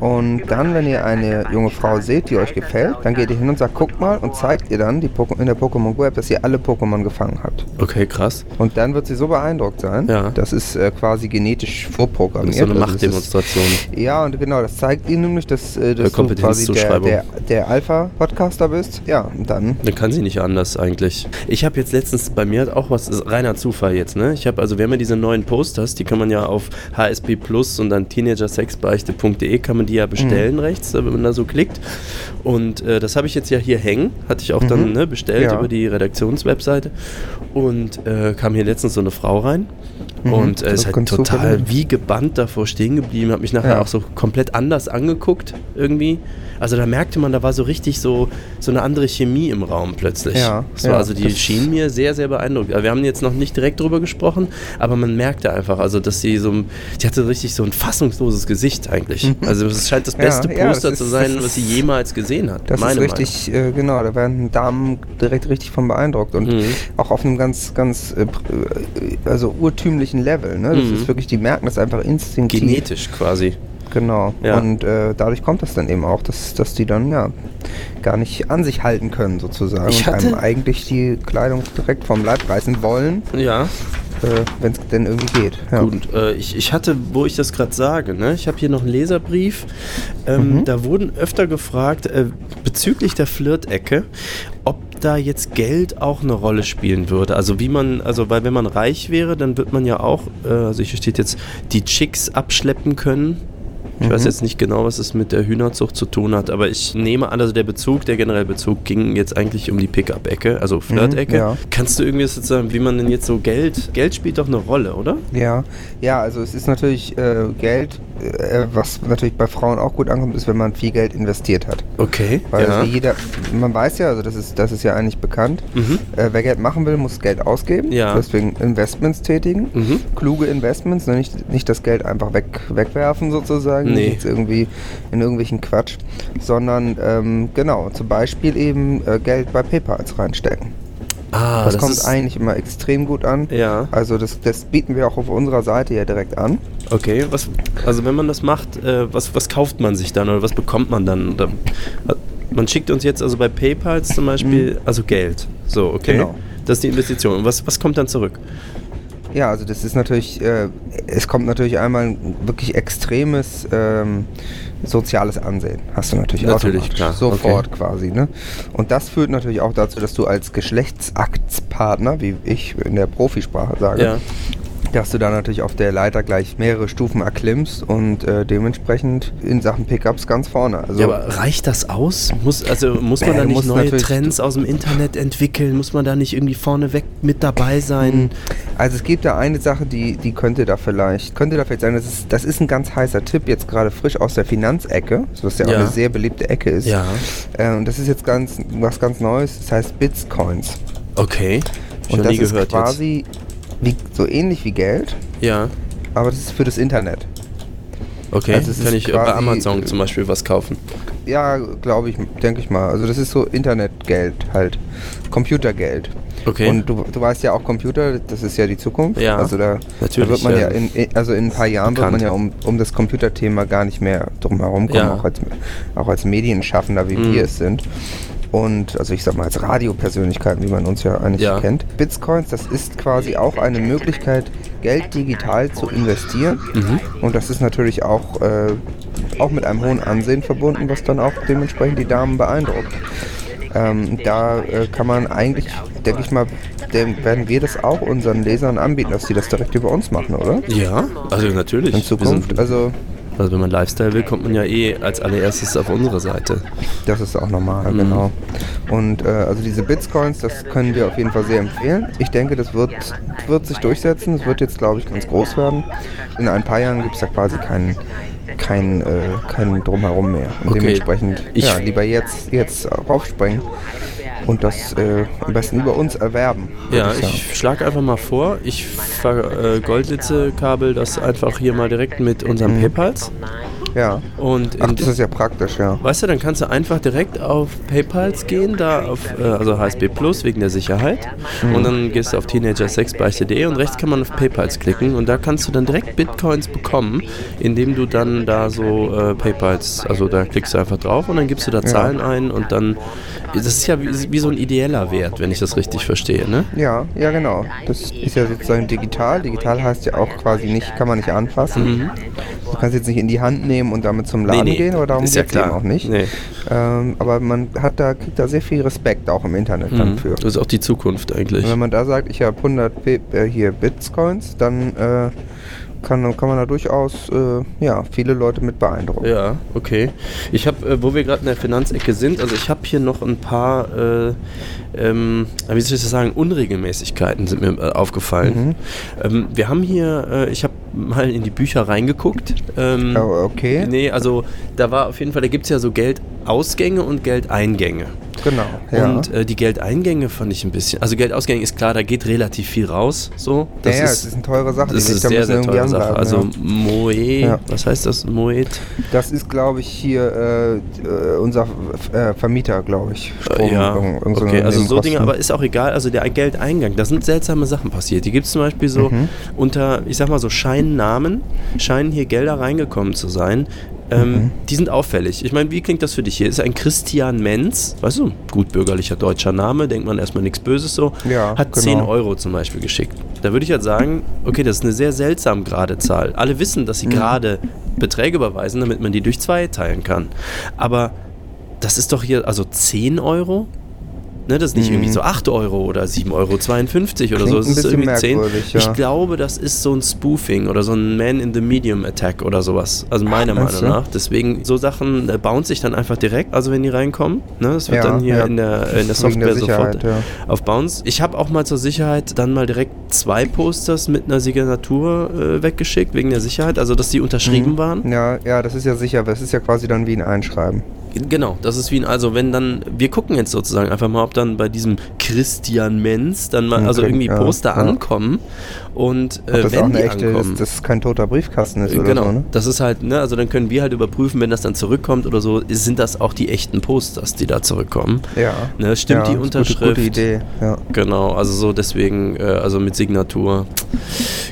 Und dann, wenn ihr eine junge Frau seht, die euch gefällt, dann geht ihr hin und sagt, guckt mal und zeigt ihr dann die in der Pokémon Go App, dass ihr alle Pokémon Pokémon gefangen hat. Okay, krass. Und dann wird sie so beeindruckt sein. Ja. Das ist äh, quasi genetisch vorprogrammiert. Das ist so eine Also Machtdemonstration. Ist, ja, und genau, das zeigt ihnen nämlich, dass, äh, dass du quasi der, der, der Alpha-Podcaster bist. Ja, und dann Dann kann sie nicht anders eigentlich. Ich habe jetzt letztens, bei mir auch was, reiner Zufall jetzt, ne? Ich habe, also wir haben ja diese neuen Posters, die kann man ja auf HSB Plus und dann teenagersexbeichte.de kann man die ja bestellen Mhm. rechts, wenn man da so klickt. Und äh, das habe ich jetzt ja hier hängen, hatte ich auch dann Mhm. ne, bestellt Ja. über die Redaktionswebseite. Und äh, kam hier letztens so eine Frau rein Mhm, und äh, ist halt total verlieren. wie gebannt davor stehen geblieben, hat mich nachher Ja. auch so komplett anders angeguckt irgendwie. Also da merkte man, da war so richtig so, so eine andere Chemie im Raum plötzlich. Ja, war ja, also die schien mir sehr, sehr beeindruckt. Wir haben jetzt noch nicht direkt drüber gesprochen, aber man merkte einfach, also dass sie so, sie hatte richtig so ein fassungsloses Gesicht eigentlich. Also es scheint das beste ja, Poster das zu ist- sein, das was sie jemals gesehen hat. Das meine ist richtig, äh, genau, da werden Damen direkt richtig von beeindruckt und Mhm. Auch auf einem ganz, ganz, äh, äh, also urtümlichen Level. Ne? Das Mhm. ist wirklich, die merken das einfach instinktiv. Genetisch quasi. Genau. Ja. Und äh, dadurch kommt das dann eben auch, dass, dass die dann ja gar nicht an sich halten können sozusagen Ich und einem eigentlich die Kleidung direkt vom Leib reißen wollen, Ja. Äh, wenn es denn irgendwie geht. Ja. Gut, äh, ich, ich hatte, wo ich das gerade sage, ne, ich habe hier noch einen Leserbrief. Ähm, Mhm. Da wurden öfter gefragt, äh, bezüglich der Flirt-Ecke, ob da jetzt Geld auch eine Rolle spielen würde. Also wie man, also weil wenn man reich wäre, dann wird man ja auch, äh, also hier steht jetzt, die Chicks abschleppen können. Ich weiß Mhm. jetzt nicht genau, was es mit der Hühnerzucht zu tun hat, aber ich nehme an, also der Bezug, der generelle Bezug ging jetzt eigentlich um die Pickup-Ecke, also Flirt-Ecke. Mhm, ja. Kannst du irgendwie jetzt sagen, wie man denn jetzt so Geld, Geld spielt doch eine Rolle, oder? Ja, ja, also es ist natürlich äh, Geld, äh, was natürlich bei Frauen auch gut ankommt, ist, wenn man viel Geld investiert hat. Okay. Weil ja. jeder, man weiß ja, also das ist, das ist ja eigentlich bekannt, Mhm. äh, wer Geld machen will, muss Geld ausgeben. Ja. Deswegen Investments tätigen. Mhm. Kluge Investments, ne, nicht, nicht das Geld einfach weg, wegwerfen sozusagen, Nee. jetzt irgendwie in irgendwelchen Quatsch, sondern ähm, genau, zum Beispiel eben äh, Geld bei PayPals reinstecken. Ah, das, das kommt eigentlich immer extrem gut an. Ja. Also das, das bieten wir auch auf unserer Seite ja direkt an. Okay, was, also wenn man das macht, äh, was, was kauft man sich dann oder was bekommt man dann? Oder, man schickt uns jetzt also bei PayPal zum Beispiel, also Geld. So, okay. Mhm. Genau. Das ist die Investition. Und was, was kommt dann zurück? Ja, also das ist natürlich, äh, es kommt natürlich einmal ein wirklich extremes ähm, soziales Ansehen. Hast du natürlich, Natürlich, automatisch. klar. Sofort Okay. quasi. Ne? Und das führt natürlich auch dazu, dass du als Geschlechtsaktspartner, wie ich in der Profisprache sage, Ja. Dass du da natürlich auf der Leiter gleich mehrere Stufen erklimmst und äh, dementsprechend in Sachen Pickups ganz vorne. Also, ja, aber reicht das aus? Muss, also muss man Äh, da nicht neue Trends aus dem Internet entwickeln? Muss man da nicht irgendwie vorneweg mit dabei sein? Also es gibt da eine Sache, die, die könnte da vielleicht, könnte da vielleicht sein, das ist, das ist ein ganz heißer Tipp, jetzt gerade frisch aus der Finanzecke, was ja, auch Ja. eine sehr beliebte Ecke ist. Ja. Äh, und das ist jetzt ganz was ganz Neues, das heißt Bitcoins. Okay. Und noch das nie ist gehört quasi wie, so ähnlich wie Geld, Ja. aber das ist für das Internet. Okay. Also Kann ich bei Amazon zum Beispiel was kaufen? Ja, glaube ich, denke ich mal. Also das ist so Internetgeld halt, Computergeld. Okay. Und du, du weißt ja auch Computer, das ist ja die Zukunft. Ja, also da, natürlich, da wird man ja. ja, in, in, also in ein paar Jahren Bekannt. wird man ja um, um das Computerthema gar nicht mehr drum herum kommen, Ja. auch, als, auch als Medienschaffender, wie Mhm. wir es sind. Und also ich sag mal als Radiopersönlichkeiten, wie man uns ja eigentlich Ja. kennt. Bitcoins, das ist quasi auch eine Möglichkeit, Geld digital zu investieren. Mhm. Und das ist natürlich auch, äh, auch mit einem hohen Ansehen verbunden, was dann auch dementsprechend die Damen beeindruckt. Ähm, da äh, kann man eigentlich, denke ich mal, dem werden wir das auch unseren Lesern anbieten, dass die das direkt über uns machen, oder? Ja, also natürlich. In Zukunft, also Also wenn man Lifestyle will, kommt man ja eh als allererstes auf unsere Seite. das ist auch normal, Mhm. genau. Und äh, also diese Bitcoins, das können wir auf jeden Fall sehr empfehlen. Ich denke, das wird, wird sich durchsetzen. Es wird jetzt, glaube ich, ganz groß werden. In ein paar Jahren gibt es da quasi keinen kein, äh, kein Drumherum mehr. Und Okay. dementsprechend, Ich- ja, lieber jetzt, jetzt raufspringen und das äh, am besten über uns erwerben. Ja, sagen. ich schlage einfach mal vor, ich vergoldlitze-Kabel das einfach hier mal direkt mit unserem Mhm. PayPals. Ja. Und Ach, das ist ja praktisch, ja. Weißt du, dann kannst du einfach direkt auf PayPals gehen, da auf, äh, also HSB Plus wegen der Sicherheit. Mhm. Und dann gehst du auf teenagersexbeichte.de und rechts kann man auf PayPals klicken und da kannst du dann direkt Bitcoins bekommen, indem du dann da so äh, PayPals, also da klickst du einfach drauf und dann gibst du da Ja. Zahlen ein und dann, das ist ja wie, wie so ein ideeller Wert, wenn ich das richtig verstehe, ne? Ja, ja genau. Das ist ja sozusagen digital. Digital heißt ja auch quasi nicht, kann man nicht anfassen. Mhm. Du kannst jetzt nicht in die Hand nehmen und damit zum Laden Nee, nee, gehen, aber darum ist ja geht es eben klar. auch nicht. Nee. Ähm, aber man hat da, kriegt da sehr viel Respekt auch im Internet dann Mhm. für. Das ist auch die Zukunft eigentlich. Und wenn man da sagt, ich habe 100 P äh, hier Bitcoins, dann äh, kann, kann man da durchaus äh, ja, viele Leute mit beeindrucken. Ja, okay. Ich habe, äh, wo wir gerade in der Finanzecke sind, also ich habe hier noch ein paar, äh, ähm, wie soll ich das sagen, Unregelmäßigkeiten sind mir äh, aufgefallen. Ähm, wir haben hier, äh, ich habe mal in die Bücher reingeguckt. Ähm, Oh, okay. Nee, also da war auf jeden Fall, da gibt es ja so Geldausgänge und Geldeingänge. Genau, ja. Und äh, die Geldeingänge fand ich ein bisschen, also Geldausgänge ist klar, da geht relativ viel raus. So, ja, ja, es ist eine teure Sache. Das ist sehr, sehr teure Sache. anbleiben, Also ja. Moe, Ja. was heißt das? Moet? Das ist, glaube ich, hier äh, äh, unser äh, Vermieter, glaube ich. Strom, ja, irgend- irgend so okay, also so. Dinge, aber ist auch egal. Also der Geldeingang, da sind seltsame Sachen passiert. Die gibt es zum Beispiel so Mhm. unter, ich sag mal so Scheinnamen, scheinen hier Gelder reingekommen zu sein. Ähm, Mhm. Die sind auffällig. Ich meine, wie klingt das für dich hier? Ist ein Christian Menz, weißt du, gut bürgerlicher deutscher Name, denkt man erstmal nichts Böses so, Ja, hat genau. 10 Euro zum Beispiel geschickt. Da würde ich halt sagen, okay, das ist eine sehr seltsam gerade Zahl. Alle wissen, dass sie Mhm. gerade Beträge überweisen, damit man die durch zwei teilen kann. Aber das ist doch hier, also 10 Euro? Ne, das ist nicht Mhm. irgendwie so 8 Euro oder 7,52 Euro oder Klingt so. Es ist irgendwie 10. merkwürdig, ja. Ich glaube, das ist so ein Spoofing oder so ein Man in the Medium Attack oder sowas. Also meiner Meinst Meinung du? nach. Deswegen, so Sachen äh, bauen sich dann einfach direkt, also wenn die reinkommen. Ne, das wird Ja, dann hier ja. in der, in der der Software Sicherheit, sofort auf Bounce. Ich habe auch mal zur Sicherheit dann mal direkt zwei Posters mit einer Signatur äh, weggeschickt, wegen der Sicherheit, also dass die unterschrieben Mhm. waren. Ja, ja, das ist ja sicher. Das ist ja quasi dann wie ein Einschreiben. Genau, das ist wie ein, also wenn dann, wir gucken jetzt sozusagen einfach mal, ob dann bei diesem Christian Menz dann mal, also irgendwie ja, Poster ja. ankommen und äh, das wenn auch eine die echte ankommen. ist, dass es kein toter Briefkasten ist oder genau, so, ne? das ist halt, ne, also dann können wir halt überprüfen, wenn das dann zurückkommt oder so, sind das auch die echten Posters, die da zurückkommen. Ja. Ne, stimmt Ja, die ist gute- Unterschrift? gute Idee, ja. Genau, also so deswegen, äh, also mit Signatur.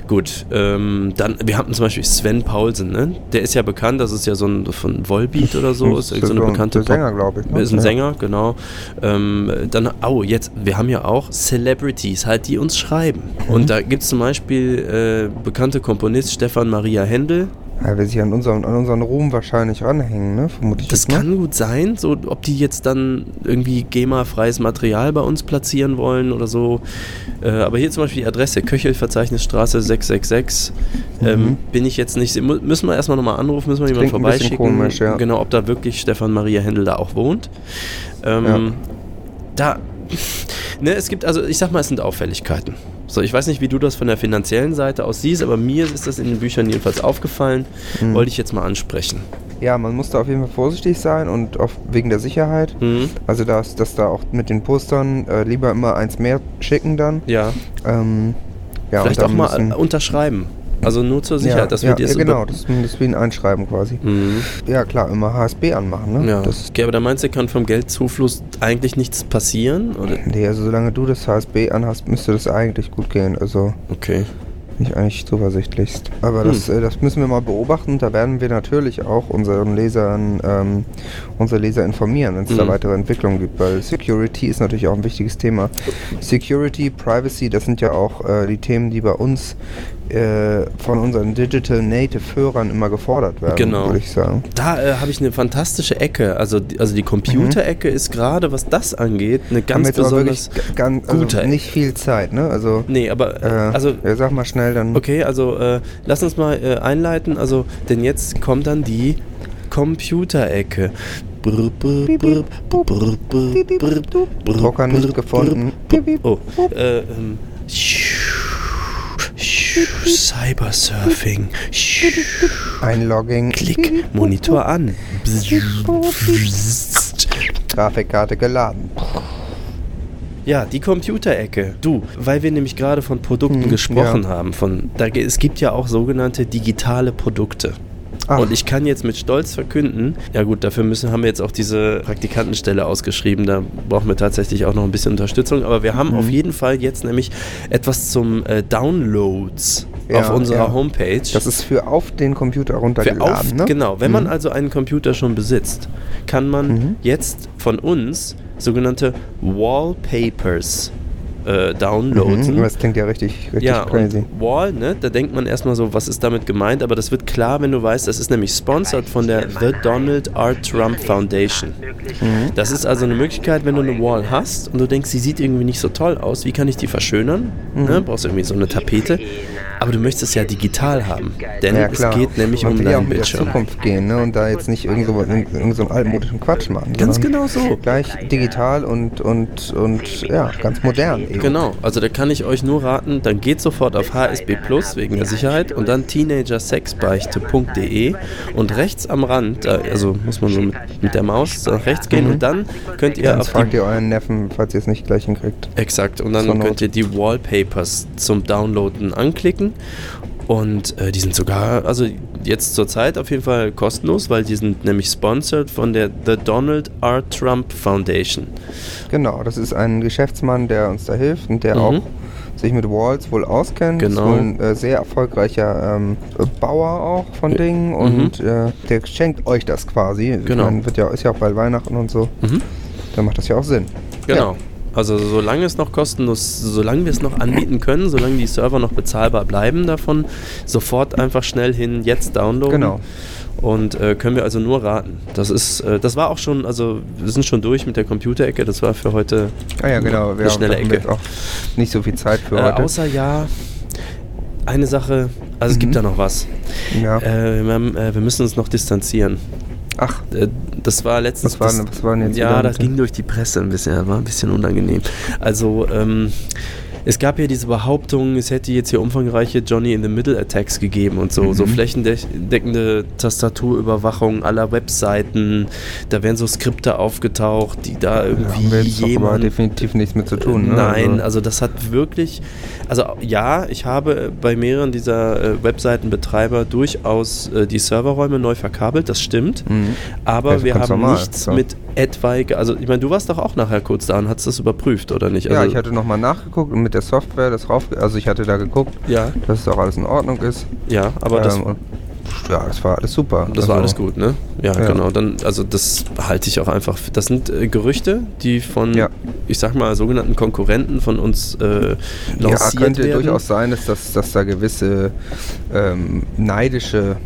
Gut, ähm, dann, wir hatten zum Beispiel Sven Paulsen, ne? Der ist ja bekannt, das ist ja so ein von Volbeat oder so, ist, Ist so eine so ein- bekannte der Sänger, glaub ich, ne? Ist ein Ja. Sänger, genau. Ähm, dann, oh, jetzt, wir haben ja auch Celebrities, halt, die uns schreiben. Mhm. Und da gibt es zum Beispiel äh, bekannte Komponist Stefan Maria Händel, Ja, will sich an unseren, an unseren Ruhm wahrscheinlich ranhängen, ne? Vermutlich. das ne? kann gut sein, so ob die jetzt dann irgendwie GEMA-freies Material bei uns platzieren wollen oder so. Äh, aber hier zum Beispiel die Adresse Köchelverzeichnisstraße 666. Ähm, Mhm. bin ich jetzt nicht. Müssen wir erstmal nochmal anrufen, müssen wir jemanden vorbeischicken. komisch, ja. Genau, ob da wirklich Stefan Maria Händel da auch wohnt. Ähm, Ja. Da. [laughs] Ne, es gibt also, ich sag mal, es sind Auffälligkeiten. So, ich weiß nicht, wie du das von der finanziellen Seite aus siehst, aber mir ist das in den Büchern jedenfalls aufgefallen. Mhm. Wollte ich jetzt mal ansprechen. Ja, man muss da auf jeden Fall vorsichtig sein und auch wegen der Sicherheit. Mhm. Also, dass, dass da auch mit den Postern äh, lieber immer eins mehr schicken dann. Ja. Ähm, ja Vielleicht auch mal unterschreiben. Also nur zur Sicherheit, ja, dass ja, wir dir ja, genau, das, ist- das ist wie ein Einschreiben quasi. Mhm. Ja, klar, immer HSB anmachen, ne? Ja. Das, okay, aber da meinst du, kann vom Geldzufluss eigentlich nichts passieren? Oder? nee, also solange du das HSB anhast, müsste das eigentlich gut gehen. Also Okay. bin ich eigentlich zuversichtlichst. Aber Hm. das, äh, das müssen wir mal beobachten. Da werden wir natürlich auch unseren Lesern, ähm, unsere Leser informieren, wenn es da Mhm. weitere Entwicklungen gibt. Weil Security ist natürlich auch ein wichtiges Thema. Security, Privacy, das sind ja auch äh, die Themen, die bei uns äh, von unseren Digital Native Hörern immer gefordert werden, Genau. würde ich sagen. Da äh, habe ich eine fantastische Ecke. Also, die- also die Computerecke ist gerade, was das angeht, eine ganz aber besonders ganz, also gute nicht viel Zeit, ne? Also, Nee, aber äh, äh, also ja, sag mal schnell dann. Okay, also äh, lass uns mal äh, einleiten. Also, denn jetzt kommt dann die Computerecke. Drucker nicht gefunden. Oh, äh, ähm, Cybersurfing. Einlogging. Klick, Monitor an. Grafikkarte geladen. Ja, die Computerecke. Du, weil wir nämlich gerade von Produkten Hm, gesprochen ja. haben. Von, da, es gibt ja auch sogenannte digitale Produkte. Und ich kann jetzt mit Stolz verkünden, ja gut, dafür müssen, haben wir jetzt auch diese Praktikantenstelle ausgeschrieben, da brauchen wir tatsächlich auch noch ein bisschen Unterstützung, aber wir haben Mhm. auf jeden Fall jetzt nämlich etwas zum äh, Downloads auf Ja, unserer ja. Homepage. Das ist für auf den Computer runtergeladen, auf, ne? Genau, wenn man Mhm. also einen Computer schon besitzt, kann man jetzt von uns sogenannte Wallpapers äh, downloaden. Mhm, das klingt ja richtig, richtig ja, crazy. Wall, ne, da denkt man erstmal so, was ist damit gemeint, aber das wird klar, wenn du weißt, das ist nämlich sponsored von der The Donald R. Trump Foundation. Mhm. Das ist also eine Möglichkeit, wenn du eine Wall hast und du denkst, sie sieht irgendwie nicht so toll aus, wie kann ich die verschönern? Mhm. Ne, brauchst du irgendwie so eine Tapete, aber du möchtest es ja digital haben, denn ja, es geht nämlich um ja deinen mit der Bildschirm. Zukunft gehen ne? und da jetzt nicht irgend so, irgend so einen altmodischen Quatsch machen. Ganz genau so. Gleich digital und, und, und ja, ganz modern. Genau, also da kann ich euch nur raten, dann geht sofort auf HSB Plus wegen der Sicherheit und dann teenagersexbeichte.de und rechts am Rand, da, also muss man so mit, mit der Maus nach rechts gehen Mhm. und dann könnt ihr Dann auf fragt ihr euren Neffen, falls ihr es nicht gleich hinkriegt. Exakt, und dann könnt ihr die Wallpapers zum Downloaden anklicken. Und äh, die sind sogar, also jetzt zur Zeit auf jeden Fall kostenlos, weil die sind nämlich sponsored von der The Donald R. Trump Foundation. Genau, das ist ein Geschäftsmann, der uns da hilft und der Mhm. auch sich mit Walls wohl auskennt. Genau. Ist wohl ein äh, sehr erfolgreicher ähm, Bauer auch von Dingen mhm. und äh, der schenkt euch das quasi. Ich Genau. mein, wird ja, ist ja auch bald Weihnachten und so. Mhm. Dann macht das ja auch Sinn. Genau. Also solange es noch kostenlos, solange wir es noch anbieten können, solange die Server noch bezahlbar bleiben davon, sofort einfach schnell hin, jetzt downloaden. Genau. Und äh, können wir also nur raten. Das ist, äh, das war auch schon, also wir sind schon durch mit der Computerecke, das war für heute Ah ja, genau. eine Wir schnelle haben Ecke. jetzt auch nicht so viel Zeit für Äh, heute. außer ja, eine Sache, also es gibt da noch was. Ja. Äh, wir, haben, äh, wir müssen uns noch distanzieren. Ach. Äh, das war letztens. Was war das, denn- was war denn jetzt Ja, das ging durch die Presse ein bisschen, das war ein bisschen unangenehm. Also, ähm, es gab ja diese Behauptung, es hätte jetzt hier umfangreiche Johnny in the Middle Attacks gegeben und so, Mhm. so flächendeckende Tastaturüberwachung aller Webseiten. Da wären so Skripte aufgetaucht, die da irgendwie haben wir jetzt doch aber jemand definitiv nichts mit zu tun. Ne? Nein, Also- also das hat wirklich, also ja, ich habe bei mehreren dieser äh, Webseitenbetreiber durchaus äh, die Serverräume neu verkabelt, das stimmt. Mhm. Aber Ja, so wir haben normal, nichts so. mit etwaige, also ich meine, du warst doch auch nachher kurz da und hast das überprüft, oder nicht? ja, Also, ich hatte nochmal nachgeguckt und mit der Software das rauf, also ich hatte da geguckt, Ja. dass es auch alles in Ordnung ist. Ja, aber das- und, ja, das war alles super. Das war Also, alles gut, ne? Ja, Ja. genau. Dann, also das halte ich auch einfach. für- Das sind äh, Gerüchte, die von, ich sag mal, sogenannten Konkurrenten von uns äh, Ja, lanciert könnte werden. durchaus sein, dass, das, dass da gewisse ähm, neidische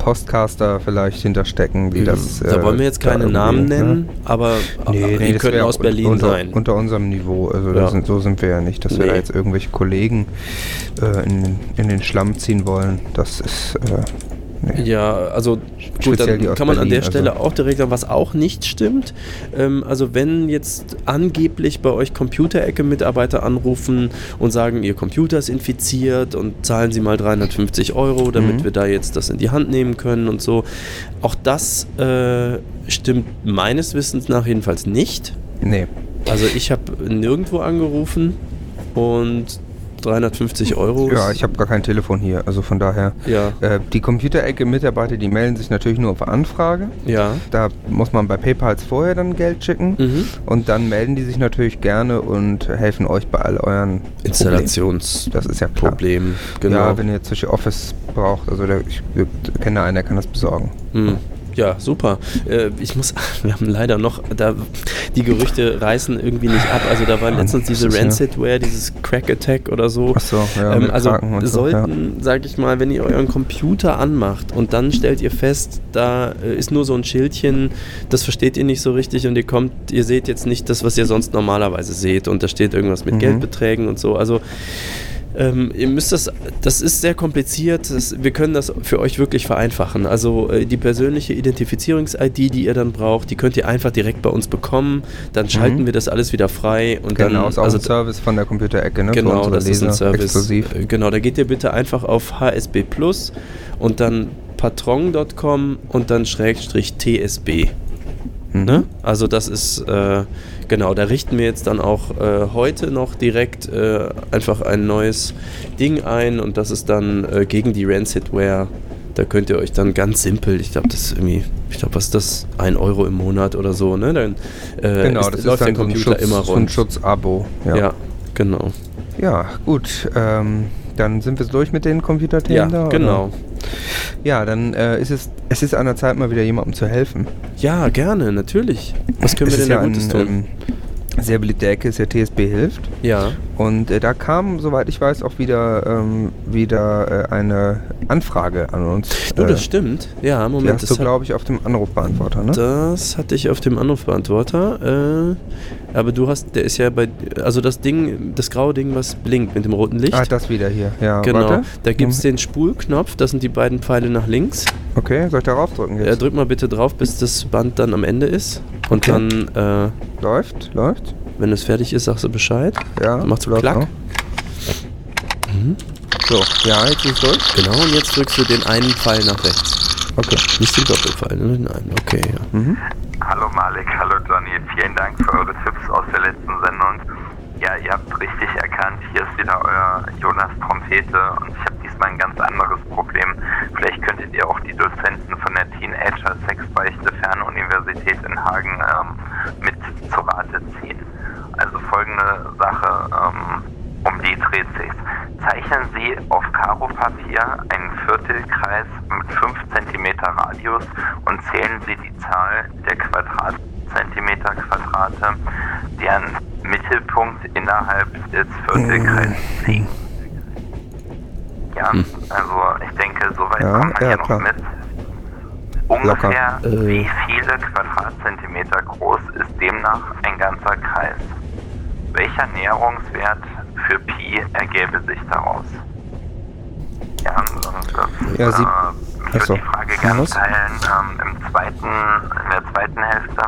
Postcaster vielleicht hinterstecken, das. Mhm. Da äh, wollen wir jetzt da keine Namen ne? nennen, aber Nee, die nee, das wär aus Berlin unter, sein. Unter unserem Niveau. Also Ja. das sind, so sind wir ja nicht, dass wir Nee. da jetzt irgendwelche Kollegen äh, in, in den Schlamm ziehen wollen. Das ist. Äh, Ja, also gut, dann kann man an Berlin, der Stelle also. auch direkt sagen, was auch nicht stimmt. Ähm, also wenn jetzt angeblich bei euch Computerecke-Mitarbeiter anrufen und sagen, ihr Computer ist infiziert und zahlen sie mal 350 Euro, damit Mhm. wir da jetzt das in die Hand nehmen können und so. Auch das äh, stimmt meines Wissens nach jedenfalls nicht. Nee. Also ich habe nirgendwo angerufen und 350 Euro. Ja, ich habe gar kein Telefon hier, also von daher. Ja. Äh, die Computerecke-Mitarbeiter, die melden sich natürlich nur auf Anfrage. Ja. Da muss man bei PayPals vorher dann Geld schicken Mhm. und dann melden die sich natürlich gerne und helfen euch bei all euren Installations- Problemen. Das ist ja klar. Problem, genau. Ja, wenn ihr jetzt solche Office braucht, also der, ich, ich kenne da einen, der kann das besorgen. Hm. Ja, super. Äh, ich muss, [laughs] wir haben leider noch, da, die Gerüchte reißen irgendwie nicht ab. Also da war letztens diese ja- Rancidware, dieses Crack Attack oder so. Ach so, ja, ähm, also und so, sollten, sag ich mal, wenn ihr euren Computer anmacht und dann stellt ihr fest, da äh, ist nur so ein Schildchen, das versteht ihr nicht so richtig und ihr kommt, ihr seht jetzt nicht das, was ihr sonst normalerweise seht und da steht irgendwas mit Mhm. Geldbeträgen und so. Also ähm, ihr müsst das, das ist sehr kompliziert. Das, wir können das für euch wirklich vereinfachen. Also äh, die persönliche Identifizierungs-ID, die ihr dann braucht, die könnt ihr einfach direkt bei uns bekommen. Dann schalten Mhm. wir das alles wieder frei und genau, dann ist auch also ein Service von der Computerecke, ne? Genau, das ist ein Leser, Service. Exklusiv. Äh, Genau, da geht ihr bitte einfach auf HSB Plus und dann patron.com und dann Schrägstrich TSB. Mhm. Ne? Also das ist, äh, genau, da richten wir jetzt dann auch äh, heute noch direkt äh, einfach ein neues Ding ein und das ist dann äh, gegen die Rancidware Da könnt ihr euch dann ganz simpel, ich glaube, das ist irgendwie, ich glaube, was ist das? Ein Euro im Monat oder so, ne? Dann äh, Genau, ist, das läuft ist der Computer so ein Schutz, immer so ein rund. Schutzabo. Ja. Ja, genau. Ja, gut. Ähm, dann sind wir durch mit den Computerthemen Ja, da? oder? Ja, dann äh, ist es, es ist an der Zeit, mal wieder jemandem zu helfen. Ja, gerne, natürlich. Was können es wir denn ja da Gutes tun? Ähm, sehr beliebte Ecke ist ja TSB hilft. Ja. Und äh, da kam, soweit ich weiß, auch wieder, ähm, wieder äh, eine Anfrage an uns. Oh, das Äh, stimmt. Ja, Die Moment. hast das du, glaube ich, auf dem Anrufbeantworter, ne? Das hatte ich auf dem Anrufbeantworter. Äh, aber du hast, der ist ja bei, also das Ding, das graue Ding, was blinkt mit dem roten Licht. Ah, das wieder hier. Ja, genau. warte. Da gibt es Mhm. den Spulknopf, das sind die beiden Pfeile nach links. Okay, soll ich da raufdrücken Ja, jetzt? drück mal bitte drauf, bis das Band dann am Ende ist. Und Okay. dann, äh, läuft, läuft. Wenn es fertig ist, sagst du Bescheid. Ja, Dann so läuft klack. auch. Mhm. So, ja, jetzt ist es durch. Genau, und jetzt drückst du den einen Pfeil nach rechts. Okay. Nicht den Doppelpfeil, nur den einen. Okay, ja. Mhm. Hallo Malik, hallo Johnny, vielen Dank für eure Tipps aus der letzten Sendung. Ja, ihr habt richtig erkannt, hier ist wieder euer Jonas Trompete und ich habe diesmal ein ganz anderes Problem. Vielleicht könntet ihr auch die Dozenten von der Teenager Sexbeichte Fernuniversität in Hagen ähm, mit zu Rate ziehen. Also folgende Sache, ähm, um die dreht sich's. Sie auf Karo-Papier einen Viertelkreis mit 5 cm Radius und zählen Sie die Zahl der Quadratzentimeter Quadrate, deren Mittelpunkt innerhalb des Viertelkreises liegt. Ja, also ich denke, soweit Ja, kommt man ja, hier noch klar. mit. Ungefähr Locker. Äh. wie viele Quadratzentimeter groß ist demnach ein ganzer Kreis? Welcher Näherungswert für Pi ergäbe sich daraus? Ja, sie- äh, ich würde die Frage gerne teilen. Ähm, im zweiten, in der zweiten Hälfte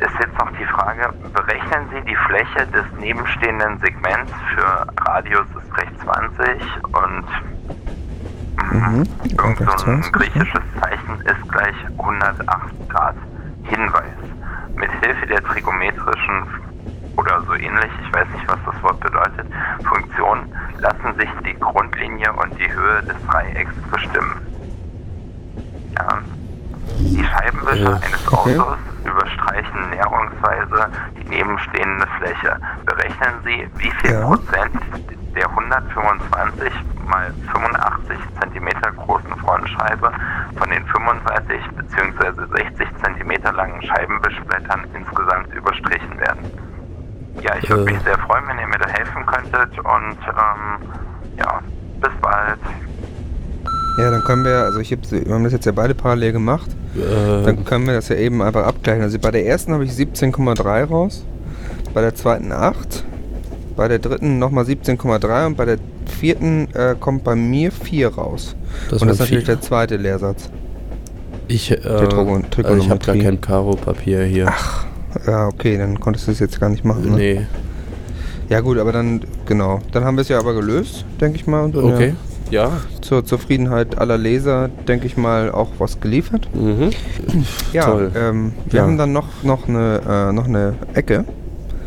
ist jetzt noch die Frage, berechnen Sie die Fläche des nebenstehenden Segments für Radius ist gleich 20 und Mhm. Irgend so ein 20, griechisches Zeichen ist gleich 108 Grad. Hinweis. Mit Hilfe der trigonometrischen oder so ähnlich, ich weiß nicht, was das Wort bedeutet, Funktion lassen sich die Grundlinie und die Höhe des Dreiecks bestimmen. Ja. Die Scheibenwischer Äh, eines okay. Autos überstreichen näherungsweise die nebenstehende Fläche. Berechnen Sie, wie viel Ja. Prozent der 125 mal 85 Zentimeter großen Frontscheibe von den 35 bzw. 60 Zentimeter langen Scheibenwischblättern insgesamt überstrichen werden. Ja, ich würde Äh. mich sehr freuen, wenn ihr mir da helfen könntet und ähm, ja, bis bald. Ja, dann können wir, also ich hab, wir haben das jetzt ja beide parallel gemacht. Äh, Dann können wir das ja eben einfach abgleichen. Also bei der ersten habe ich 17,3 raus, bei der zweiten 8, bei der dritten nochmal 17,3 und bei der vierten äh, kommt bei mir 4 raus. Das und das ist natürlich vier. der zweite Lehrsatz. ich, äh, also ich habe gar kein Karo-Papier hier. Ach, ja, okay, dann konntest du es jetzt gar nicht machen. Ne? nee. Ja gut, aber dann, genau, dann haben wir es ja aber gelöst, denke ich mal. Und Okay. Ja. Ja, zur Zufriedenheit aller Leser, denke ich mal, auch was geliefert. Mhm. Ja, Toll. Ähm, wir Ja. haben dann noch, noch, eine, äh, noch eine Ecke.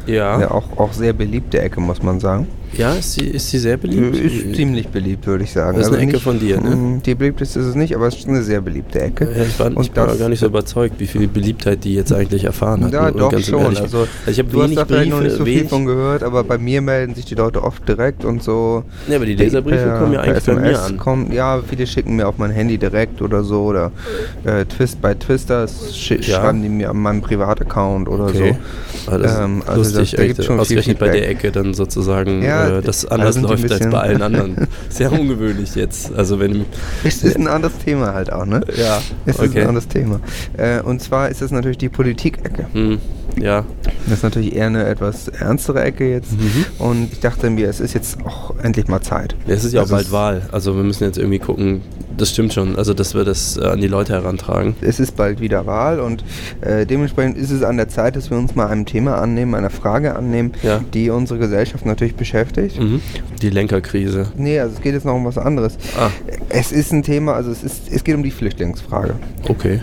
Ja. Eine auch, auch sehr beliebte Ecke, muss man sagen. Ja, ist sie, ist sie sehr beliebt? Ist ziemlich beliebt, würde ich sagen. Das ist eine Ecke nicht- von dir, ne? Mm, Die beliebteste ist es nicht, aber es ist eine sehr beliebte Ecke. Ja, ich war, ich Und war das- gar nicht so überzeugt, wie viel Beliebtheit die jetzt eigentlich erfahren hat. Ja, doch ganz schon. ehrlich, Also, ich habe wenig da vielleicht noch nicht Briefe, so viel wenig, von gehört, aber bei mir melden sich die Leute oft direkt und so. Ja, aber die Leserbriefe per- kommen ja eigentlich bei mir an. Kommen, ja, viele schicken mir auf mein Handy direkt oder so. Oder äh, Twist bei Twisters sch Ja. schreiben die mir an meinem Privataccount oder Okay. so. Ist Ähm, also lustig, das- da gibt's schon viel ausgerechnet bei der. Ecke dann sozusagen, Ja, äh, das da anders läuft als bei allen [laughs] anderen. Sehr ungewöhnlich jetzt. Also wenn Es ist ein anderes Thema halt auch, ne? Ja, Es ist okay. ein anderes Thema. Äh, und zwar ist es natürlich die Politik-Ecke. Hm, ja. Das ist natürlich eher eine etwas ernstere Ecke jetzt. Mhm. Und ich dachte mir, es ist jetzt auch endlich mal Zeit. Ja, es ist ja auch Also bald es- Wahl. Also wir müssen jetzt irgendwie gucken, das stimmt schon, also dass wir das äh, an die Leute herantragen. Es ist bald wieder Wahl und äh, dementsprechend ist es an der Zeit, dass wir uns mal einem Thema annehmen, einer Frage annehmen, Ja. die unsere Gesellschaft natürlich beschäftigt. Mhm. Die Lenkerkrise. Nee, also es geht jetzt noch um was anderes. Ah. Es ist ein Thema, also es, ist, es geht um die Flüchtlingsfrage. Okay.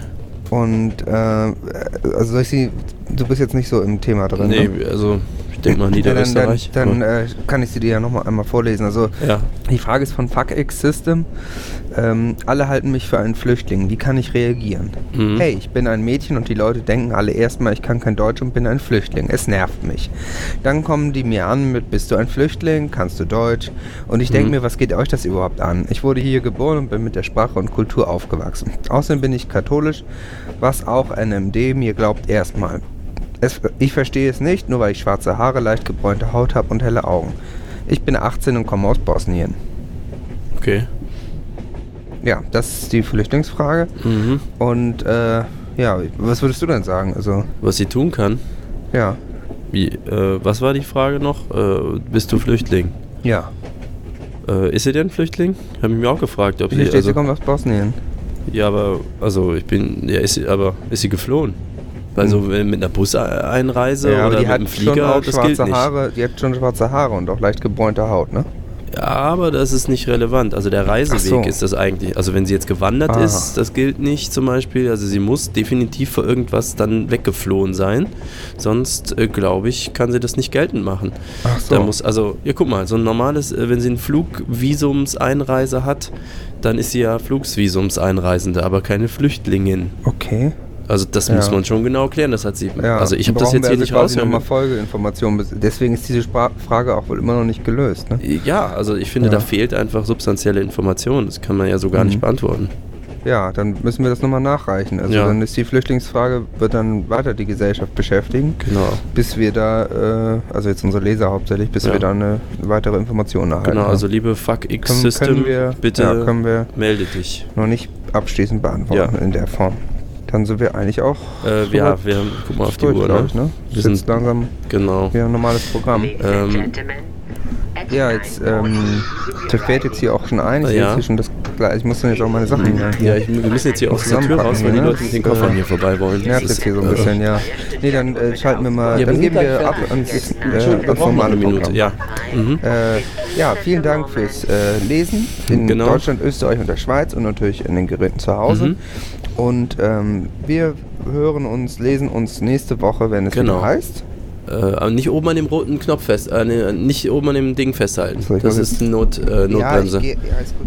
Und äh, also soll ich sie, du bist jetzt nicht so im Thema drin. Nee, ne? also denke mal Ja, dann, Niederösterreich. dann, dann äh, kann ich sie dir ja nochmal einmal vorlesen. Also Ja. die Frage ist von FuckX System. Ähm, alle halten mich für einen Flüchtling. Wie kann ich reagieren? Mhm. Hey, ich bin ein Mädchen und die Leute denken alle erstmal, ich kann kein Deutsch und bin ein Flüchtling. Es nervt mich. Dann kommen die mir an mit, bist du ein Flüchtling? Kannst du Deutsch? Und ich denke Mhm. mir, was geht euch das überhaupt an? Ich wurde hier geboren und bin mit der Sprache und Kultur aufgewachsen. Außerdem bin ich katholisch, was auch NMD mir glaubt erstmal. Es, ich verstehe es nicht, nur weil ich schwarze Haare, leicht gebräunte Haut habe und helle Augen. Ich bin 18 und komme aus Bosnien. Okay. Ja, das ist die Flüchtlingsfrage. Mhm. Und äh, ja, was würdest du denn sagen? Also, Was sie tun kann? Ja. Wie, äh, was war die Frage noch? Äh, bist du Flüchtling? Ja. Äh, ist sie denn Flüchtling? Habe ich mir auch gefragt, ob sie. steht, sie Also, kommt aus Bosnien. ja, aber, also ich bin. Ja, ist sie, aber ist sie geflohen? Also wenn mit einer Buseinreise Hm. ja, aber oder die mit hat einem schon Flieger, das gilt schwarze nicht. Haare, die hat schon schwarze Haare und auch leicht gebräunte Haut, ne? Ja, aber das ist nicht relevant. Also der Reiseweg so. ist das eigentlich. Also wenn sie jetzt gewandert Aha. ist, das gilt nicht zum Beispiel. Also sie muss definitiv für irgendwas dann weggeflohen sein. Sonst, äh, glaube ich, kann sie das nicht geltend machen. Ach so. Da muss, also, ja guck mal, so ein normales, äh, wenn sie ein Flugvisumseinreise hat, dann ist sie ja Flugsvisumseinreisende, aber keine Flüchtlingin. Okay. Also das Ja. muss man schon genau klären. Das hat sie. Ja, also ich habe das jetzt wir hier also nicht rausgehört. nochmal Folgeinformationen. Deswegen ist diese Spra Frage auch wohl immer noch nicht gelöst, ne? Ja, also ich finde, Ja. da fehlt einfach substanzielle Information. Das kann man ja so gar Mhm. nicht beantworten. Ja, dann müssen wir das nochmal nachreichen. Also dann ist die Flüchtlingsfrage, wird dann weiter die Gesellschaft beschäftigen. Genau. Bis wir da, äh, also jetzt unsere Leser hauptsächlich, bis wir da eine weitere Information erhalten. Genau, haben. also liebe Fuck X System, können wir, bitte können wir melde dich. noch nicht abschließend beantworten in der Form. Dann sind wir eigentlich auch. Äh, so ja, wir haben, guck mal auf die durch, Uhr, ne? ich, ne? Wir Wir sind langsam genau. wieder ein normales Programm. Ähm, Ja, jetzt ähm, der fällt jetzt hier auch schon ein. Ich, sehe Ja. jetzt hier schon das, Gleich- ich muss dann jetzt auch meine Sachen hier. Ja, ich, wir müssen jetzt hier aus der Tür raus, weil die ne? Leute mit den Das, Koffern äh, hier vorbei wollen. Nervt Das jetzt hier so ein bisschen, ja. Nee, dann äh, schalten wir mal, Ja, dann geben wir ab ans, äh, ans normale eine Minute, ja. Mhm. Äh, ja, vielen Dank fürs äh, Lesen in Genau. Deutschland, Österreich und der Schweiz und natürlich in den Geräten zu Hause. Mhm. Und ähm, wir hören uns, lesen uns nächste Woche, wenn es Genau. wieder heißt. Äh, aber nicht oben an dem roten Knopf fest, äh, nicht oben an dem Ding festhalten. Das muss ist Not, äh, Ja, Notbremse. ich geh, ja, ist gut.